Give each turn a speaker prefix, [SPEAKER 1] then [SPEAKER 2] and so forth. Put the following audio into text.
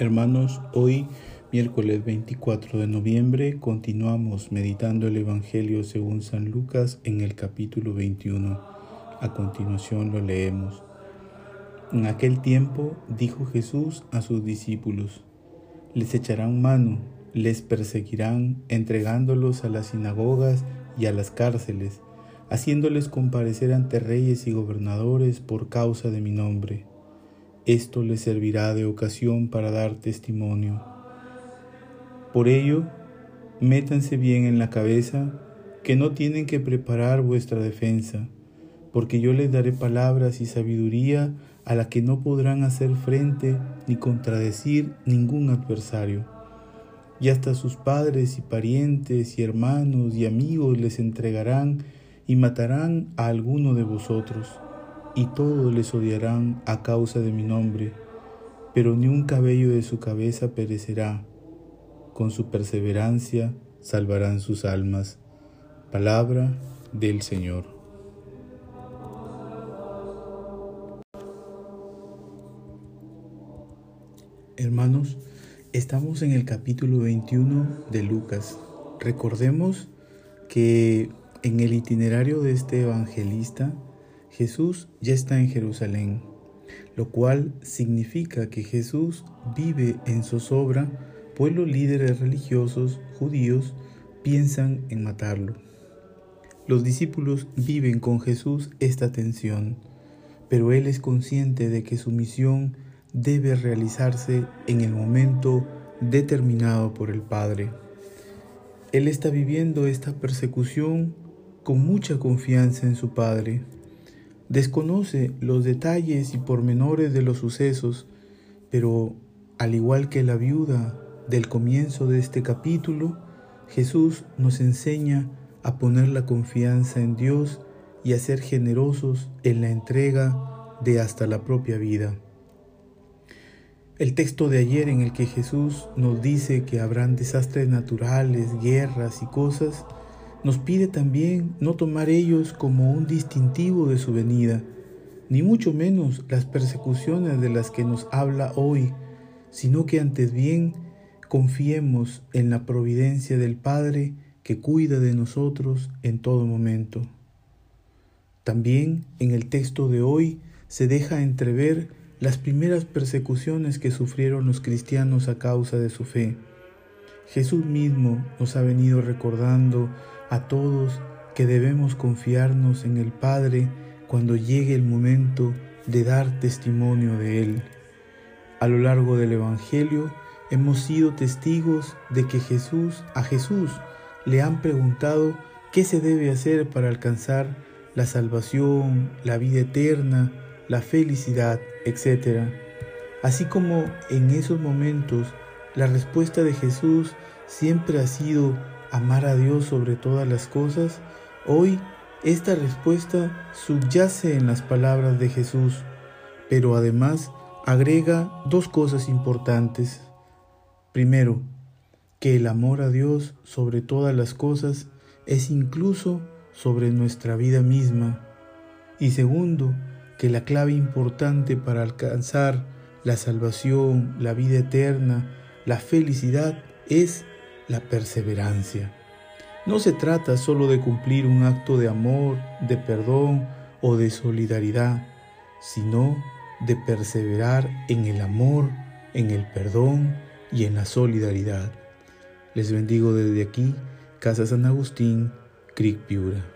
[SPEAKER 1] Hermanos, hoy, miércoles 24 de noviembre, continuamos meditando el Evangelio según San Lucas en el capítulo 21. A continuación lo leemos. En aquel tiempo dijo Jesús a sus discípulos, les echarán mano, les perseguirán, entregándolos a las sinagogas y a las cárceles, haciéndoles comparecer ante reyes y gobernadores por causa de mi nombre esto les servirá de ocasión para dar testimonio. Por ello, métanse bien en la cabeza que no tienen que preparar vuestra defensa, porque yo les daré palabras y sabiduría a la que no podrán hacer frente ni contradecir ningún adversario. Y hasta sus padres y parientes y hermanos y amigos les entregarán y matarán a alguno de vosotros y todos les odiarán a causa de mi nombre, pero ni un cabello de su cabeza perecerá. Con su perseverancia salvarán sus almas. Palabra del Señor. Hermanos, estamos en el capítulo 21 de Lucas. Recordemos que en el itinerario de este evangelista, Jesús ya está en Jerusalén, lo cual significa que Jesús vive en zozobra, pues los líderes religiosos judíos piensan en matarlo. Los discípulos viven con Jesús esta tensión, pero Él es consciente de que su misión debe realizarse en el momento determinado por el Padre. Él está viviendo esta persecución con mucha confianza en su Padre Desconoce los detalles y pormenores de los sucesos, pero al igual que la viuda del comienzo de este capítulo, Jesús nos enseña a poner la confianza en Dios y a ser generosos en la entrega de hasta la propia vida. El texto de ayer en el que Jesús nos dice que habrán desastres naturales, guerras y cosas, nos pide también no tomar ellos como un distintivo de su venida, ni mucho menos las persecuciones de las que nos habla hoy, sino que antes bien confiemos en la providencia del Padre que cuida de nosotros en todo momento. También en el texto de hoy se deja entrever las primeras persecuciones que sufrieron los cristianos a causa de su fe. Jesús mismo nos ha venido recordando a todos que debemos confiarnos en el Padre cuando llegue el momento de dar testimonio de Él. A lo largo del Evangelio hemos sido testigos de que Jesús, a Jesús le han preguntado qué se debe hacer para alcanzar la salvación, la vida eterna, la felicidad, etc. Así como en esos momentos la respuesta de Jesús siempre ha sido amar a Dios sobre todas las cosas, hoy esta respuesta subyace en las palabras de Jesús, pero además agrega dos cosas importantes. Primero, que el amor a Dios sobre todas las cosas es incluso sobre nuestra vida misma. Y segundo, que la clave importante para alcanzar la salvación, la vida eterna, la felicidad es la perseverancia. No se trata solo de cumplir un acto de amor, de perdón o de solidaridad, sino de perseverar en el amor, en el perdón y en la solidaridad. Les bendigo desde aquí, Casa San Agustín, Cric Piura.